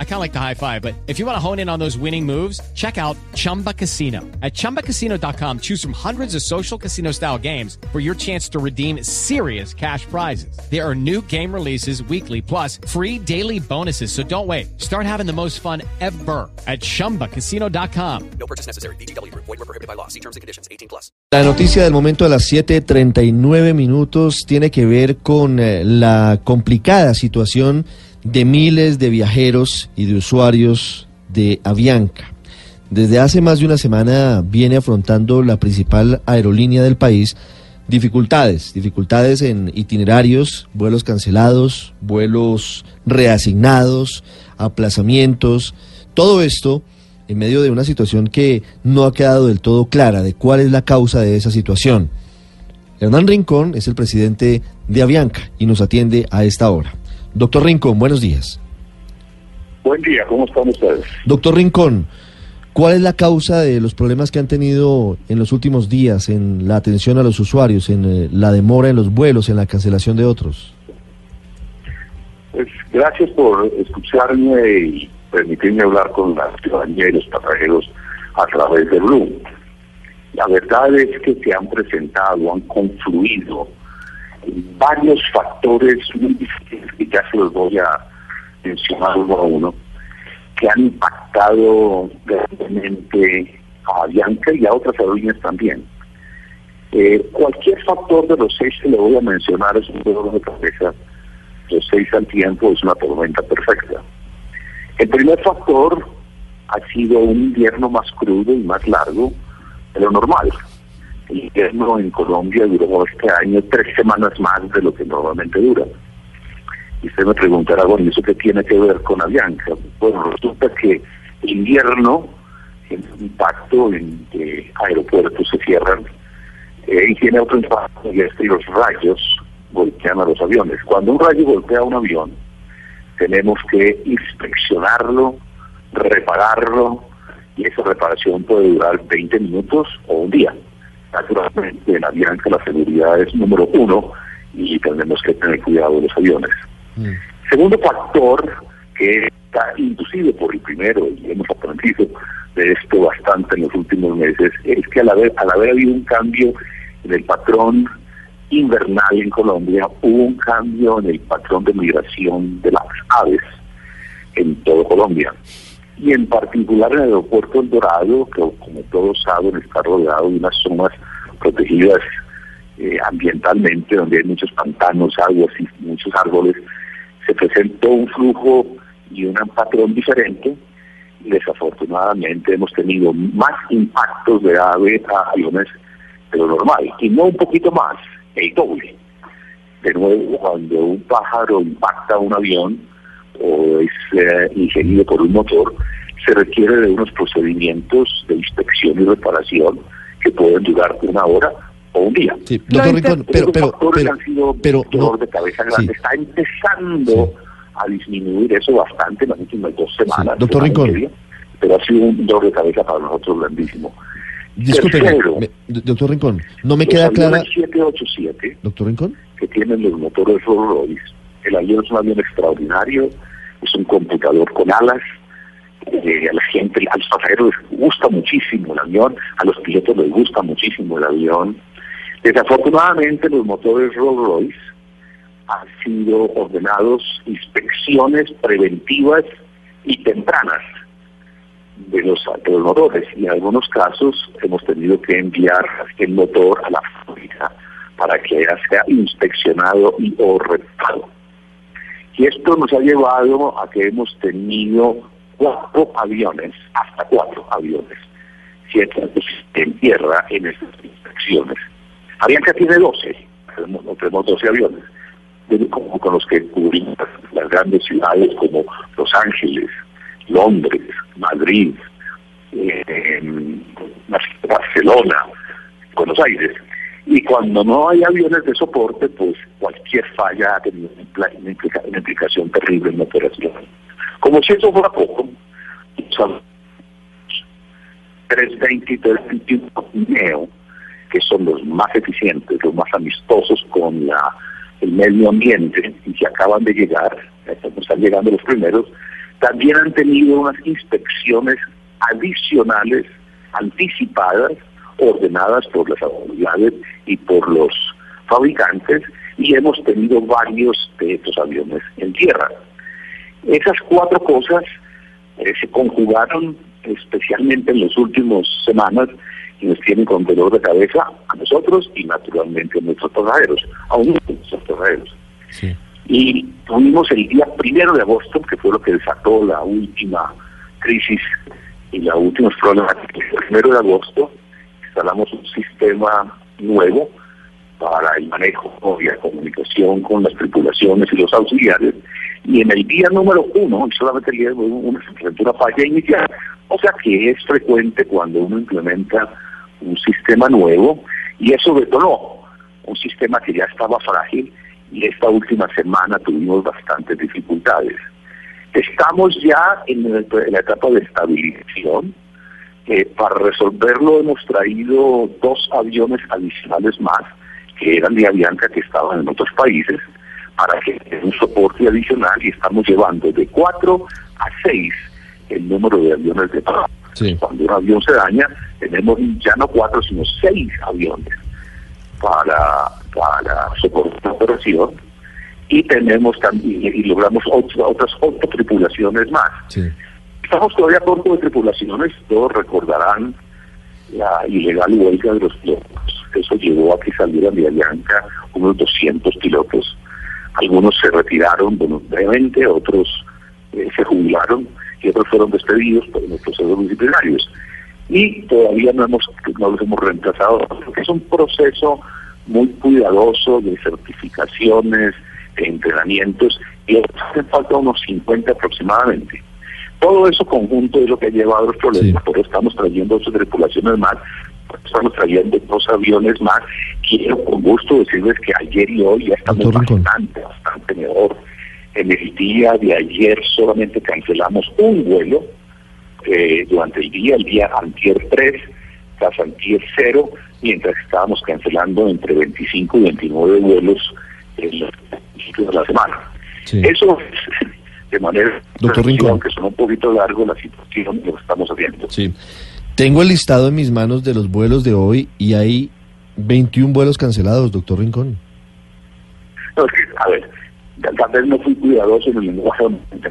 I kind of like the high five, but if you want to hone in on those winning moves, check out Chumba Casino. At ChumbaCasino.com, choose from hundreds of social casino style games for your chance to redeem serious cash prizes. There are new game releases weekly, plus free daily bonuses. So don't wait. Start having the most fun ever at ChumbaCasino.com. No purchase necessary. BGW. Void were prohibited by law. See terms and conditions. 18 plus. La noticia del momento de las 7.39 minutos tiene que ver con eh, la complicada situación situación de miles de viajeros y de usuarios de Avianca. Desde hace más de una semana viene afrontando la principal aerolínea del país dificultades, dificultades en itinerarios, vuelos cancelados, vuelos reasignados, aplazamientos, todo esto en medio de una situación que no ha quedado del todo clara de cuál es la causa de esa situación. Hernán Rincón es el presidente de Avianca y nos atiende a esta hora. Doctor Rincón, buenos días. Buen día, ¿cómo están ustedes? Doctor Rincón, ¿cuál es la causa de los problemas que han tenido en los últimos días en la atención a los usuarios, en eh, la demora en los vuelos, en la cancelación de otros? Pues gracias por escucharme y permitirme hablar con la ciudadanía y los pasajeros a través de Blue. La verdad es que se han presentado, han confluido varios factores muy que ya se los voy a mencionar uno a uno, que han impactado grandemente a Bianca y a otras aerolíneas también. Eh, cualquier factor de los seis que le voy a mencionar es un dolor de cabeza. Los seis al tiempo es una tormenta perfecta. El primer factor ha sido un invierno más crudo y más largo de lo normal el invierno en Colombia duró este año tres semanas más de lo que normalmente dura. Y usted me preguntará, bueno, ¿y eso qué tiene que ver con Avianca? Bueno, resulta que el invierno tiene un impacto en que aeropuertos se cierran eh, y tiene otro impacto y es que los rayos golpean a los aviones. Cuando un rayo golpea a un avión, tenemos que inspeccionarlo, repararlo, y esa reparación puede durar 20 minutos o un día. Naturalmente, en Avianca la seguridad es número uno y tenemos que tener cuidado de los aviones. Mm. Segundo factor que está inducido por el primero, y hemos aprendido de esto bastante en los últimos meses, es que al haber, al haber habido un cambio en el patrón invernal en Colombia, hubo un cambio en el patrón de migración de las aves en todo Colombia y en particular en el aeropuerto El Dorado, que como todos saben está rodeado de unas zonas protegidas eh, ambientalmente, donde hay muchos pantanos, aguas y muchos árboles, se presentó un flujo y un patrón diferente. Desafortunadamente hemos tenido más impactos de ave a aviones de lo normal, y no un poquito más, el doble. De nuevo, cuando un pájaro impacta un avión, o es eh, ingenido por un motor, se requiere de unos procedimientos de inspección y reparación que pueden durar una hora o un día. Sí, doctor Rincón, pero, pero, pero, han sido pero dolor de cabeza grande. Está empezando a disminuir eso bastante en las últimas dos semanas. doctor Rincón. pero ha sido un dolor de cabeza para nosotros grandísimo. Disculpe, doctor Rincón, no me queda clara. 787, doctor Rincón, que tienen los motores Rolls Royce. El avión es un avión extraordinario, es un computador con alas, eh, a la gente, a los pasajeros les gusta muchísimo el avión, a los pilotos les gusta muchísimo el avión. Desafortunadamente los motores Rolls Royce han sido ordenados inspecciones preventivas y tempranas de los, de motores y en algunos casos hemos tenido que enviar el motor a la fábrica para que sea inspeccionado y o. Y esto nos ha llevado a que hemos tenido cuatro aviones, hasta cuatro aviones, siete en tierra en estas inspecciones. Avianca tiene 12, tenemos, 12 aviones, con los que cubrimos las grandes ciudades como Los Ángeles, Londres, Madrid, eh, Barcelona, Buenos Aires. Y cuando no hay aviones de soporte, pues cualquier falla ha tenido una, implicación terrible en la operación. Como si eso fuera poco, son 320 y 321 Neo que son los más eficientes, los más amistosos con la, el medio ambiente y que acaban de llegar, están llegando los primeros, también han tenido unas inspecciones adicionales, anticipadas, ordenadas por las autoridades y por los fabricantes, y hemos tenido varios de estos aviones en tierra. Esas cuatro cosas eh, se conjugaron especialmente en las últimas semanas y nos tienen con dolor de cabeza a nosotros y naturalmente a nuestros pasajeros, a uno de nuestros pasajeros. Y tuvimos el día primero de agosto, que fue lo que desató la última crisis y los últimos problemas. El primero de agosto instalamos un sistema nuevo para el manejo y la comunicación con las tripulaciones y los auxiliares. Y en el día número uno, solamente el día uno, se una falla inicial. O sea que es frecuente cuando uno implementa un sistema nuevo y eso detonó un sistema que ya estaba frágil y esta última semana tuvimos bastantes dificultades. Estamos ya en, la etapa de estabilización. Eh, para resolverlo hemos traído dos aviones adicionales más que eran de Avianca que estaban en otros países para que den un soporte adicional y estamos llevando de cuatro a seis el número de aviones de paz. Cuando un avión se daña, tenemos ya no cuatro, sino seis aviones para, para soportar la operación y tenemos también y logramos otras ocho tripulaciones más. Estamos todavía corto de tripulaciones, todos recordarán la ilegal huelga de los pilotos. Eso llevó a que salieran de Alianca unos 200 pilotos. Algunos se retiraron voluntariamente, otros eh, se jubilaron y otros fueron despedidos por los procesos disciplinarios y todavía no hemos no los hemos reemplazado. Es un proceso muy cuidadoso de certificaciones, de entrenamientos, y hacen falta unos 50 aproximadamente. Todo eso conjunto es lo que ha llevado a los problemas, por eso estamos trayendo dos tripulaciones más, estamos trayendo dos aviones más. Quiero con gusto decirles que ayer y hoy ya estamos bastante, bastante mejor. En el día de ayer solamente cancelamos un vuelo, eh, durante el día, el día antier 3, tras antier 0, mientras estábamos cancelando entre 25 y 29 vuelos en los de la semana. Eso es de manera Doctor aunque son un poquito largo la situación lo estamos haciendo. Sí. Tengo el listado en mis manos de los vuelos de hoy y hay 21 vuelos cancelados, doctor Rincón. No, es que, a ver, tal vez no fui cuidadoso en el lenguaje,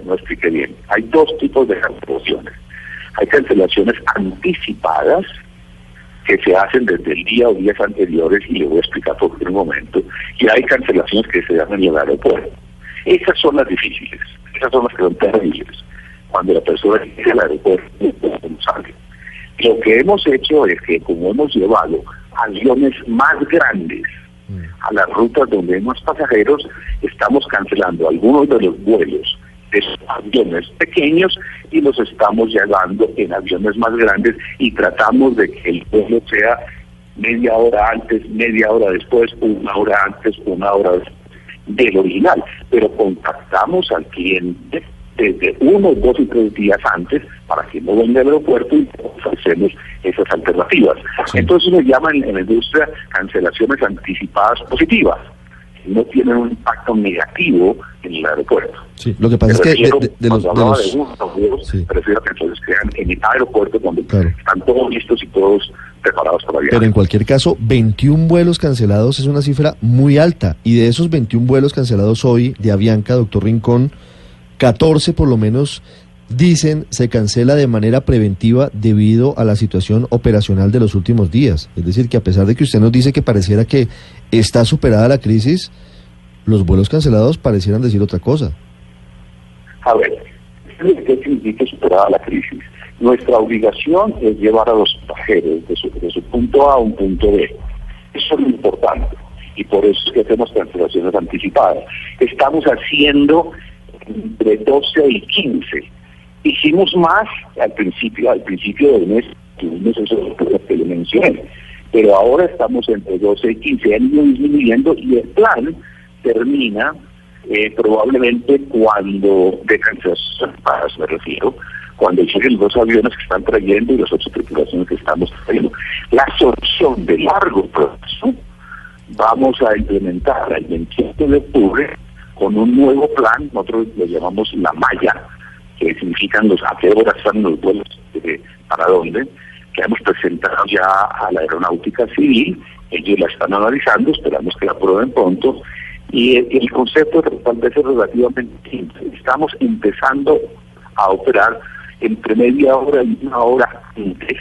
no expliqué bien. Hay dos tipos de cancelaciones. Hay cancelaciones anticipadas que se hacen desde el día o días anteriores y le voy a explicar por qué un momento. Y hay cancelaciones que se dan en el aeropuerto. Esas son las difíciles, esas son las que son terribles. Cuando la persona llega al aeropuerto no sale. Lo que hemos hecho es que como hemos llevado aviones más grandes a las rutas donde hay más pasajeros, estamos cancelando algunos de los vuelos de aviones pequeños y los estamos llevando en aviones más grandes y tratamos de que el vuelo sea media hora antes, media hora después, una hora antes, una hora después del original. Pero contactamos al cliente desde uno, dos y tres días antes para que no venga al aeropuerto y ofrecemos esas alternativas. Entonces nos llaman en la industria cancelaciones anticipadas positivas no tienen un impacto negativo en el aeropuerto. Sí, lo que pasa es que de, los, prefiero que entonces crean en el aeropuerto donde están todos listos y todos preparados para viajar. Pero en cualquier caso, 21 vuelos cancelados es una cifra muy alta y de esos 21 vuelos cancelados hoy de Avianca, doctor Rincón, 14 por lo menos dicen se cancela de manera preventiva debido a la situación operacional de los últimos días. Es decir, que a pesar de que usted nos dice que pareciera que está superada la crisis, los vuelos cancelados parecieran decir otra cosa. A ver, ¿qué significa superada la crisis? Nuestra obligación es llevar a los pasajeros de su, de su punto A a un punto B. Eso es lo importante y por eso es que hacemos cancelaciones anticipadas. Estamos haciendo entre 12 y 15 Hicimos más al principio, al principio del mes, tuvimos eso que le mencioné, pero ahora estamos entre 12 y 15, han ido disminuyendo y el plan termina eh, probablemente cuando, de cancelaciones me refiero, cuando lleguen los aviones que están trayendo y las tripulaciones que estamos trayendo. La solución de largo plazo vamos a implementar el 27 de octubre con un nuevo plan, nosotros lo llamamos la malla, que significan los a qué hora están los vuelos, eh, para dónde, que hemos presentado ya a la aeronáutica civil, ellos la están analizando, esperamos que la aprueben pronto, y el, concepto tal vez relativamente simple. Estamos empezando a operar entre media hora y una hora antes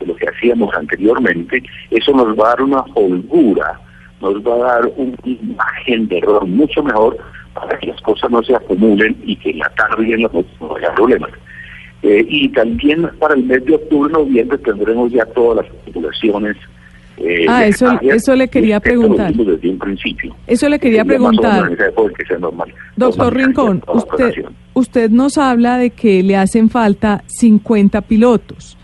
de lo que hacíamos anteriormente, eso nos va a dar una holgura, nos va a dar una imagen de error mucho mejor para que las cosas no se acumulen y que en la tarde y en la noche no haya problemas. Eh, y también para el mes de octubre, noviembre tendremos ya todas las tripulaciones. Eh, ah, eso, eso le quería preguntar. Desde un principio. Eso le quería preguntar. Doctor Rincón, usted, usted nos habla de que le hacen falta 50 pilotos.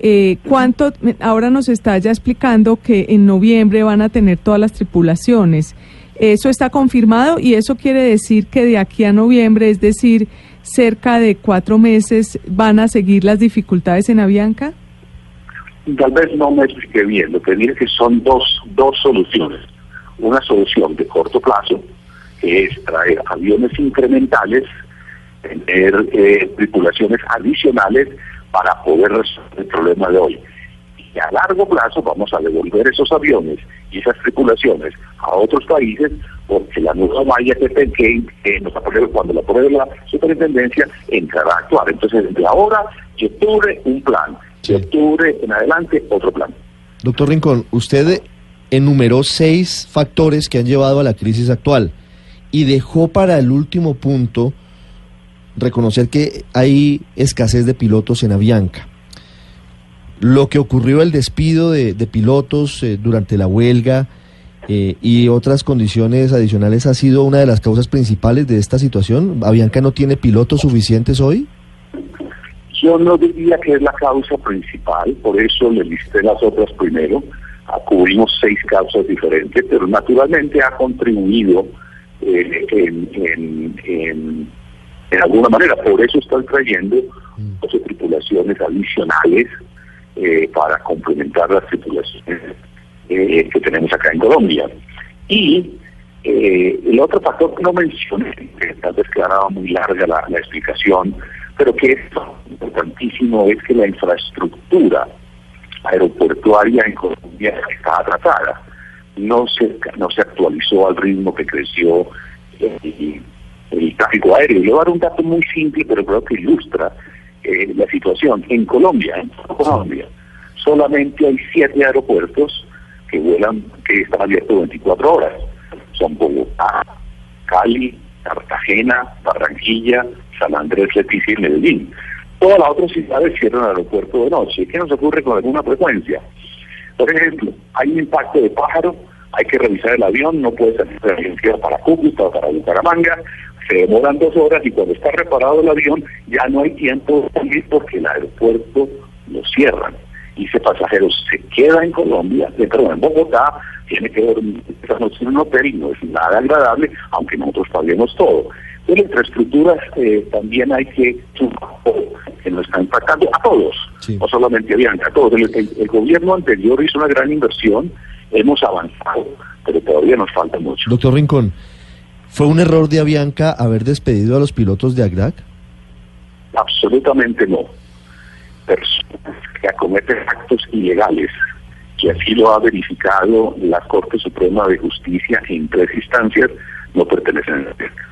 Eh, ¿Cuánto? Ahora nos está ya explicando que en noviembre van a tener todas las tripulaciones. Eso está confirmado y eso quiere decir que de aquí a noviembre, es decir, cerca de cuatro meses, van a seguir las dificultades en Avianca? Tal vez no me expliqué bien. Lo que diré que son dos, dos soluciones. Una solución de corto plazo, que es traer aviones incrementales, tener eh, tripulaciones adicionales para poder resolver el problema de hoy. Y a largo plazo vamos a devolver esos aviones y esas tripulaciones a otros países porque la nueva malla que, que, nos apruebe cuando la apruebe la superintendencia entrará a actuar. Entonces, de ahora de octubre un plan, de octubre en adelante otro plan. Doctor Rincón, usted enumeró seis factores que han llevado a la crisis actual y dejó para el último punto reconocer que hay escasez de pilotos en Avianca. Lo que ocurrió, el despido de, pilotos eh, durante la huelga eh, y otras condiciones adicionales, ha sido una de las causas principales de esta situación. ¿Avianca no tiene pilotos suficientes hoy? Yo no diría que es la causa principal, por eso le listé las otras primero. Cubrimos seis causas diferentes, pero naturalmente ha contribuido eh, en, en, en, alguna manera. Por eso están trayendo 12 mm. tripulaciones adicionales eh, para complementar las tripulaciones eh, que tenemos acá en Colombia. Y eh, el otro factor que no mencioné, que tal vez quedaba muy larga la, explicación, pero que es importantísimo, es que la infraestructura aeroportuaria en Colombia está atrasada. No se, no se actualizó al ritmo que creció el, el tráfico aéreo. Le a dar un dato muy simple, pero creo que ilustra eh, la situación. En Colombia, en Colombia, solamente hay siete aeropuertos que vuelan, que están abiertos 24 horas. Son Bogotá, Cali, Cartagena, Barranquilla, San Andrés, Leticia y Medellín. Todas las otras ciudades cierran el aeropuerto de noche. ¿Qué nos ocurre con alguna frecuencia? Por ejemplo, hay un impacto de pájaro, hay que revisar el avión, no puede salir de agencia para Cúcuta o para Bucaramanga, se demoran dos horas y cuando está reparado el avión ya no hay tiempo de salir porque el aeropuerto lo cierran. Y ese pasajero se queda en Colombia, perdón, en Bogotá, tiene que dormir esta noche en un hotel y no es nada agradable, aunque nosotros paguemos todo. De la infraestructura eh, también hay que que nos está impactando a todos, no solamente a Bianca, a todos. el, gobierno anterior hizo una gran inversión, hemos avanzado, pero todavía nos falta mucho. Doctor Rincón, ¿Fue un error de Avianca haber despedido a los pilotos de AGRAC? Absolutamente no. Personas que acometen actos ilegales, que así lo ha verificado la Corte Suprema de Justicia en tres instancias, no pertenecen a Avianca.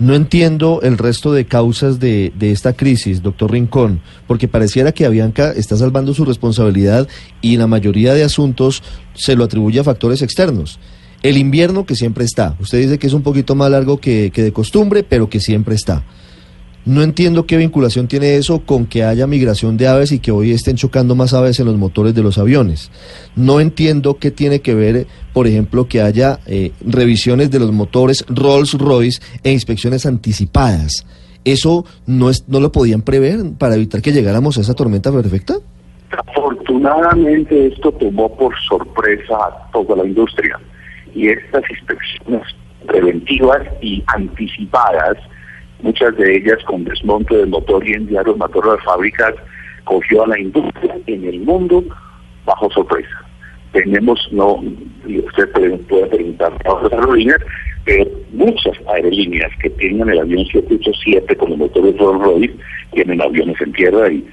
No entiendo el resto de causas de, de, esta crisis, doctor Rincón, porque pareciera que Avianca está salvando su responsabilidad y la mayoría de asuntos se lo atribuye a factores externos. El invierno que siempre está. Usted dice que es un poquito más largo que, de costumbre, pero que siempre está. No entiendo qué vinculación tiene eso con que haya migración de aves y que hoy estén chocando más aves en los motores de los aviones. No entiendo qué tiene que ver, por ejemplo, que haya eh, revisiones de los motores Rolls Royce e inspecciones anticipadas. ¿Eso no, es, no lo podían prever para evitar que llegáramos a esa tormenta perfecta? Afortunadamente esto tomó por sorpresa a toda la industria y estas inspecciones preventivas y anticipadas muchas de ellas con desmonte del motor y enviar los motores a fábricas, cogió a la industria en el mundo bajo sorpresa. Tenemos, no, y usted puede, preguntar a otras aerolíneas, pero muchas aerolíneas que tienen el avión 787 con los motores Rolls Royce tienen aviones en tierra y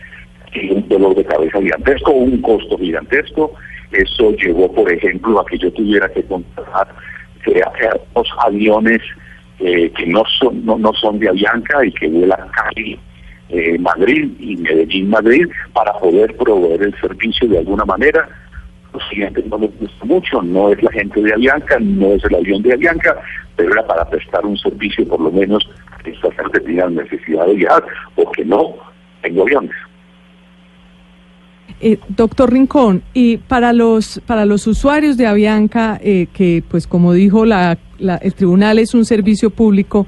tienen un dolor de cabeza gigantesco, un costo gigantesco. Eso llevó, por ejemplo, a que yo tuviera que contratar dos aviones eh, que no son, no, no son de Avianca y que vuelan Cali, eh, Madrid y Medellín, Madrid, para poder proveer el servicio de alguna manera. Lo siguiente no me gusta mucho, no es la gente de Avianca, no es el avión de Avianca, pero era para prestar un servicio por lo menos a estas gente tengan necesidad de viajar, porque no tengo aviones. Eh, doctor Rincón, y para los para los usuarios de Avianca, eh, que pues como dijo la, el tribunal es un servicio público,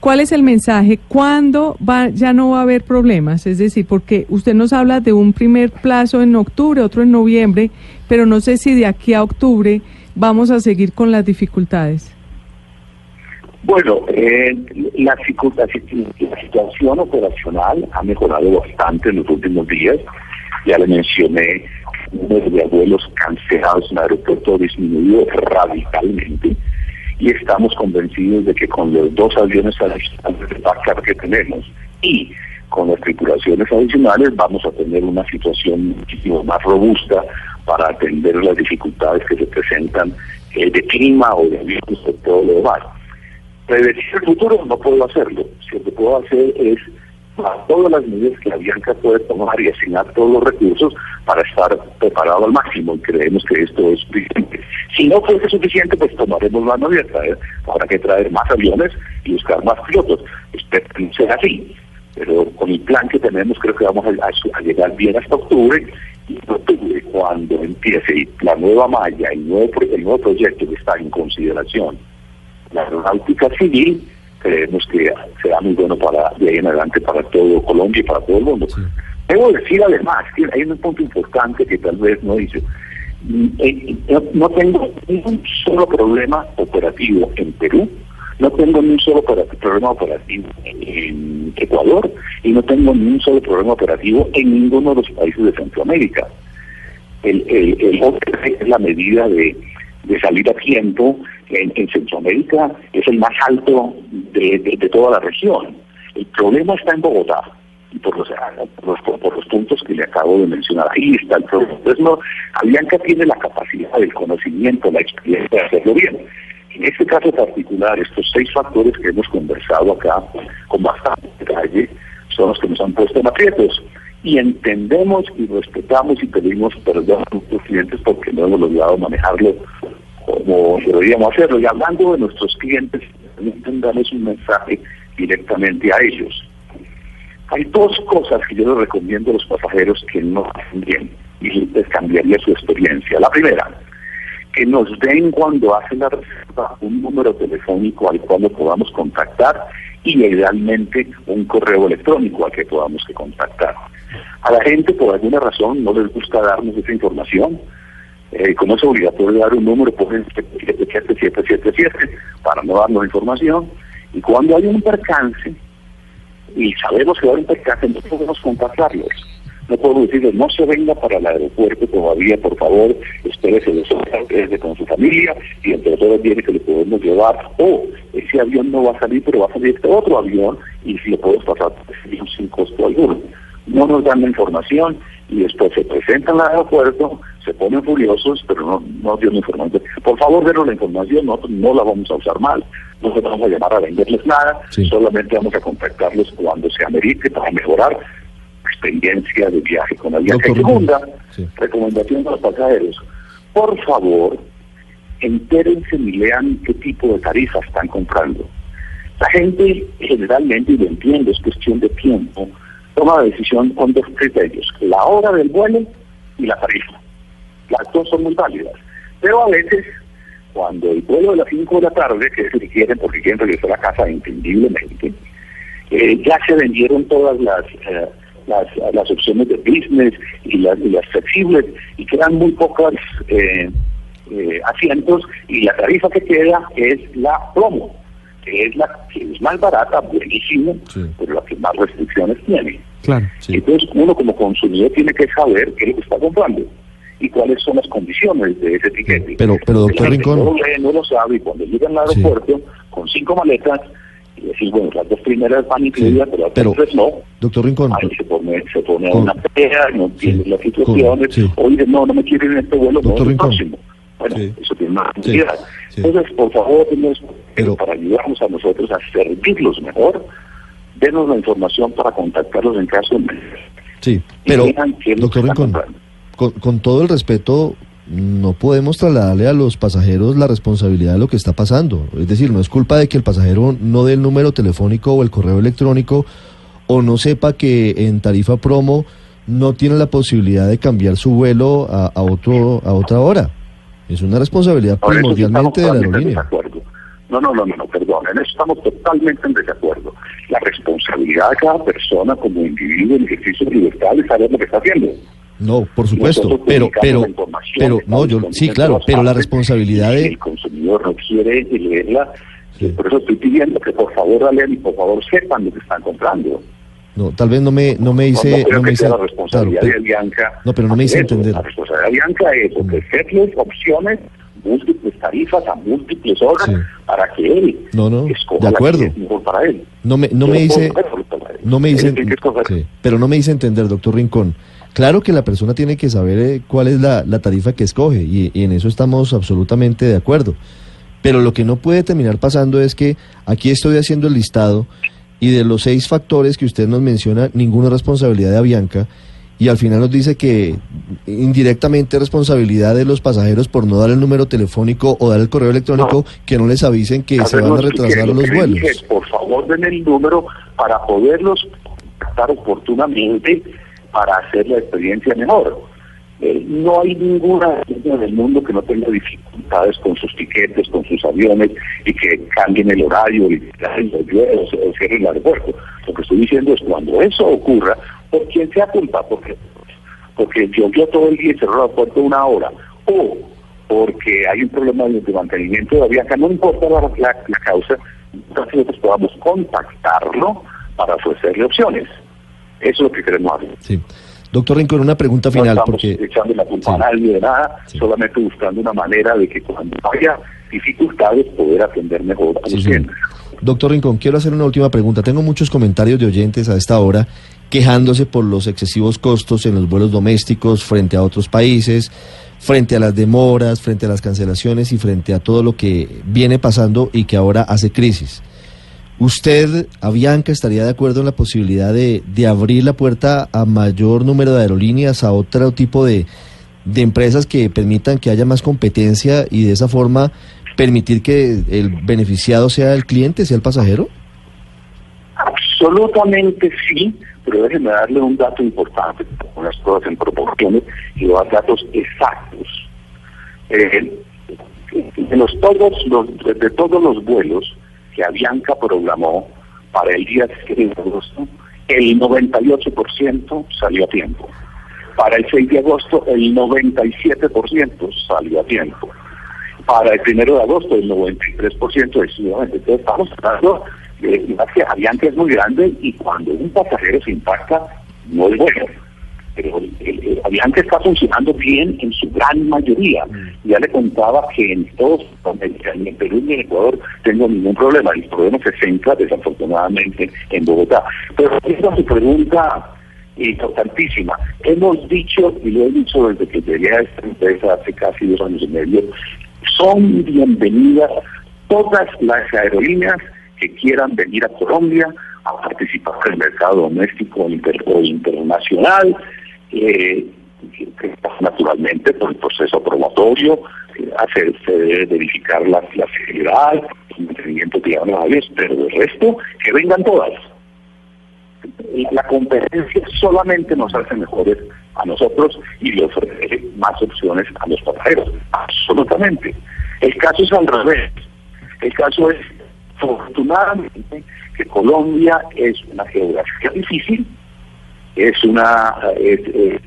¿cuál es el mensaje? ¿Cuándo va, ya no va a haber problemas? Es decir, porque usted nos habla de un primer plazo en octubre, otro en noviembre, pero no sé si de aquí a octubre vamos a seguir con las dificultades. Bueno, eh, la, la situación operacional ha mejorado bastante en los últimos días. Ya le mencioné, número de vuelos cancelados en el aeropuerto disminuido radicalmente y estamos convencidos de que con los dos aviones adicionales de backup que tenemos y con las tripulaciones adicionales vamos a tener una situación muchísimo más robusta para atender las dificultades que se presentan eh, de clima o de aviones de todo lo demás. Predecir el futuro no puedo hacerlo. Si lo que puedo hacer es a todas las medidas que la Bianca puede tomar y asignar todos los recursos para estar preparado al máximo y creemos que esto es suficiente. Si no fuese suficiente, pues tomaremos la abierta. ¿eh? Habrá que traer más aviones y buscar más pilotos. Espero que sea así. Pero con el plan que tenemos creo que vamos a, llegar bien hasta octubre y octubre cuando empiece la nueva malla, el nuevo, el nuevo proyecto que está en consideración, la aeronáutica civil, creemos que será muy bueno para de ahí en adelante para todo Colombia y para todo el mundo. Debo decir además que hay un punto importante que tal vez no dice. Mm, eh, no tengo ningún solo problema operativo en Perú, no tengo ni un solo problema operativo en Ecuador y no tengo ni un solo problema operativo en ninguno de los países de Centroamérica. El, el, el es la medida de de salir a tiempo en, Centroamérica es el más alto de, toda la región. El problema está en Bogotá y por los, por los, puntos que le acabo de mencionar. Ahí está el problema. Entonces, no, Avianca tiene la capacidad, el conocimiento, la experiencia de hacerlo bien. En este caso particular, estos seis factores que hemos conversado acá con bastante detalle son los que nos han puesto en aprietos. Y entendemos y respetamos y pedimos perdón a nuestros clientes porque no hemos logrado manejarlo como deberíamos hacerlo. Y hablando de nuestros clientes, darles un mensaje directamente a ellos. Hay dos cosas que yo les recomiendo a los pasajeros que no hacen bien y les cambiaría su experiencia. La primera, que nos den cuando hacen la reserva un número telefónico al cual lo podamos contactar y idealmente un correo electrónico al que podamos contactar. A la gente por alguna razón no les gusta darnos esa información, eh, como es obligatorio dar un número, ponen 7777 para no darnos información. Y cuando hay un percance, y sabemos que va a un percance, no podemos contactarlos. No podemos decirles, no se venga para el aeropuerto todavía, por favor, espérese de con su familia y entre todos viene que le podemos llevar. O ese avión no va a salir, pero va a salir este otro avión y si le podemos pasar sin costo alguno. No nos dan la información y después se presentan al aeropuerto, se ponen furiosos, pero no, no tienen información. Por favor, denos la información, nosotros no la vamos a usar mal, no se vamos a llamar a venderles nada, solamente vamos a contactarlos cuando se amerite para mejorar experiencia de viaje con la viaje. Segunda, recomendación a los pasajeros, por favor, entérense y lean qué tipo de tarifas están comprando. La gente generalmente, y lo entiendo, es cuestión de tiempo, toma la decisión con dos criterios, la hora del vuelo y la tarifa. Las dos son muy válidas. Pero a veces, cuando el vuelo de las 5 de la tarde, que es el que quieren porque quieren regresar a casa entendiblemente, eh, ya se vendieron todas las, eh, las, opciones de business y las, las flexibles y quedan muy pocos eh, asientos y la tarifa que queda es la promo que es la que es más barata, buenísimo, pero la que más restricciones tiene. Claro, Entonces uno como consumidor tiene que saber qué es lo que está comprando y cuáles son las condiciones de ese etiquete. Pero, pero doctor Rincón... No, no lo sabe y cuando llega al aeropuerto con cinco maletas y decir, bueno, las dos primeras van incluidas, pero las tres no. Doctor Rincón. Ahí se pone, se pone una pelea, no entiende las situaciones, o dice, no, no me quieren en este vuelo, doctor no, el próximo. Bueno, eso tiene necesidad. Entonces, por favor, pero, para ayudarnos a nosotros a servirlos mejor, denos la información para contactarlos en caso de... Sí, pero, doctor Rincón, con, con todo el respeto, no podemos trasladarle a los pasajeros la responsabilidad de lo que está pasando. Es decir, no es culpa de que el pasajero no dé el número telefónico o el correo electrónico o no sepa que en tarifa promo no tiene la posibilidad de cambiar su vuelo a, otro a otra hora. Es una responsabilidad primordialmente de la aerolínea. No, no, no, no, perdón, en eso estamos totalmente en desacuerdo. La responsabilidad de cada persona como individuo en ejercicio de libertad es saber lo que está haciendo. No, por supuesto, pero, pero, pero, no, yo, sí, claro, pero la responsabilidad de... el consumidor no quiere leerla, por eso estoy pidiendo que por favor lean y por favor sepan lo que están comprando. No, tal vez no me, no me hice... No, me hice, la responsabilidad de Bianca. No, pero no me hice entender. La responsabilidad de Bianca es ofrecerles opciones, múltiples tarifas a múltiples horas para que él no, no, de acuerdo. que es mejor para él. No me, no me hice... No me hice... pero no me hice entender, doctor Rincón. Claro que la persona tiene que saber eh, cuál es la, tarifa que escoge y, en eso estamos absolutamente de acuerdo. Pero lo que no puede terminar pasando es que aquí estoy haciendo el listado y de los seis factores que usted nos menciona, ninguna responsabilidad de Avianca y al final nos dice que indirectamente responsabilidad de los pasajeros por no dar el número telefónico o dar el correo electrónico que no les avisen que se van a retrasar los vuelos. por favor, den el número para poderlos contactar oportunamente para hacer la experiencia mejor. Eh, no hay ninguna en el mundo que no tenga dificultades con sus tiquetes, con sus aviones y que cambien el horario y o cierren el aeropuerto. Lo que estoy diciendo es cuando eso ocurra, ¿por quién sea culpa? Porque, porque llovió todo el día y cerró el aeropuerto una hora. O porque hay un problema de mantenimiento de aviaca, no importa la, la, causa, entonces nosotros podamos contactarlo para ofrecerle opciones. Eso es lo que queremos hacer. Doctor Rincón, una pregunta final. No porque... echando la culpa a nadie de nada, solamente buscando una manera de que cuando haya dificultades poder atender mejor a los clientes. Doctor Rincón, quiero hacer una última pregunta. Tengo muchos comentarios de oyentes a esta hora quejándose por los excesivos costos en los vuelos domésticos frente a otros países, frente a las demoras, frente a las cancelaciones y frente a todo lo que viene pasando y que ahora hace crisis. ¿Usted, Avianca, estaría de acuerdo en la posibilidad de, abrir la puerta a mayor número de aerolíneas, a otro tipo de, empresas que permitan que haya más competencia y de esa forma permitir que el beneficiado sea el cliente, sea el pasajero? Absolutamente sí, pero déjeme darle un dato importante, unas cosas en proporciones y los datos exactos. Eh, los, todos los, de todos los vuelos, que Avianca programó para el día 6 de agosto, el 98% salió a tiempo. Para el 6 de agosto, el 97% salió a tiempo. Para el 1 de agosto, el 93% exclusivamente. Entonces, estamos hablando de que Avianca es muy grande y cuando un pasajero se impacta, no es bueno pero el, Avianca está funcionando bien en su gran mayoría. Mm. Ya le contaba que en todos, en el Perú y en Ecuador, tengo ningún problema. El problema se centra desafortunadamente en Bogotá. Pero esta su pregunta importantísima. Hemos dicho, y lo he dicho desde que llegué a esta empresa hace casi dos años y medio, son bienvenidas todas las aerolíneas que quieran venir a Colombia a participar en el mercado doméstico o internacional eh, naturalmente por el proceso probatorio, eh, se debe verificar la, la seguridad, el mantenimiento de pero el resto, que vengan todas. La competencia solamente nos hace mejores a nosotros y le ofrece más opciones a los pasajeros, absolutamente. El caso es al revés. El caso es, afortunadamente, que Colombia es una geografía difícil, es una eh,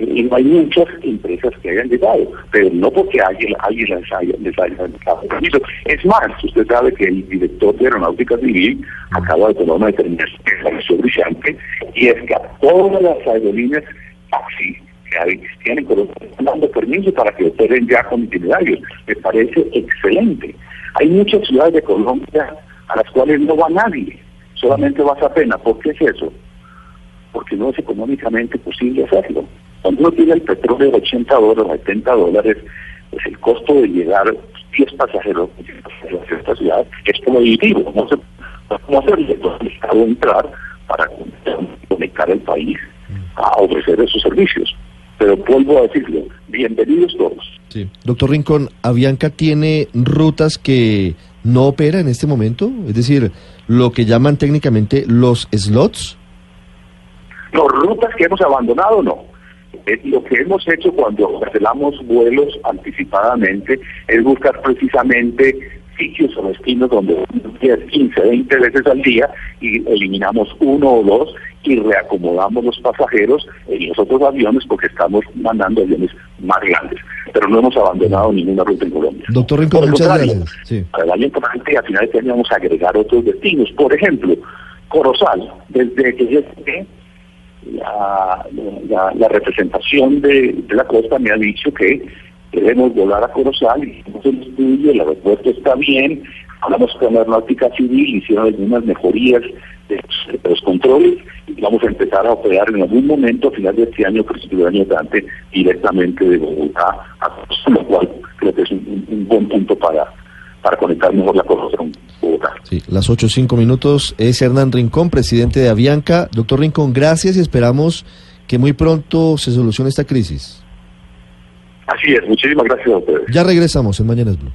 y no hay muchas empresas que hayan llegado, pero no porque alguien, alguien les haya, les haya permiso. Es más, usted sabe que el director de Aeronáutica Civil acaba de tomar una determinación brillante, y es que a todas las aerolíneas taxi que existían en Colombia están dando permiso para que operen ya con itinerarios. Me parece excelente. Hay muchas ciudades de Colombia a las cuales no va nadie, solamente va a pena. ¿Por qué es eso? Porque no es económicamente posible hacerlo. Cuando uno tiene el petróleo de 80 dólares, 70 dólares, pues el costo de llegar 10 pasajeros a esta ciudad es prohibitivo. No se cómo hacerlo. Entonces, el Estado entrar para conectar el país a ofrecer esos servicios. Pero vuelvo a decirlo, bienvenidos todos. Sí. Doctor Rincón, ¿Avianca tiene rutas que no opera en este momento? Es decir, lo que llaman técnicamente los slots. No, rutas que hemos abandonado no. Eh, lo que hemos hecho cuando cancelamos vuelos anticipadamente es buscar precisamente sitios o destinos donde 10, 15, 20 veces al día y eliminamos uno o dos y reacomodamos los pasajeros en los otros aviones porque estamos mandando aviones más grandes. Pero no hemos abandonado ninguna ruta en Colombia. Doctor Rincón, muchas gracias. Sí. El año entrante, a finales de año vamos a agregar otros destinos. Por ejemplo, Corozal, desde que yo la, la, representación de, la costa me ha dicho que queremos volar a Corozal, hicimos el estudio, el aeropuerto está bien, hablamos con la aeronáutica civil, hicieron algunas mejorías de los, controles y vamos a empezar a operar en algún momento a final de este año, principio del año entrante, directamente de Bogotá a Corozal, lo cual creo que es un, buen punto para, para conectar mejor la con Bogotá. Sí, las 8 o 5 minutos es Hernán Rincón, presidente de Avianca. Doctor Rincón, gracias y esperamos que muy pronto se solucione esta crisis. Así es, muchísimas gracias a ustedes. Ya regresamos en Mañanas Blue.